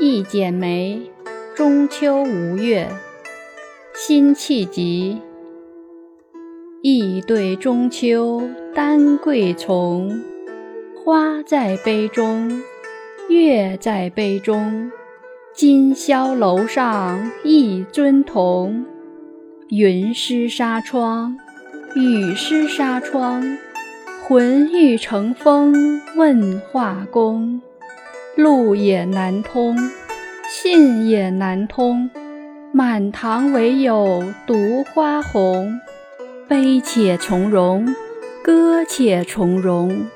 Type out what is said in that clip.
一剪梅，中秋无月，辛弃疾。一对中秋丹桂丛，花在杯中，月在杯中。今宵楼上一尊同，云湿纱窗，雨湿纱窗。魂欲乘风问画工。路也难通，信也难通，满堂唯有独花红。悲且从容，歌且从容。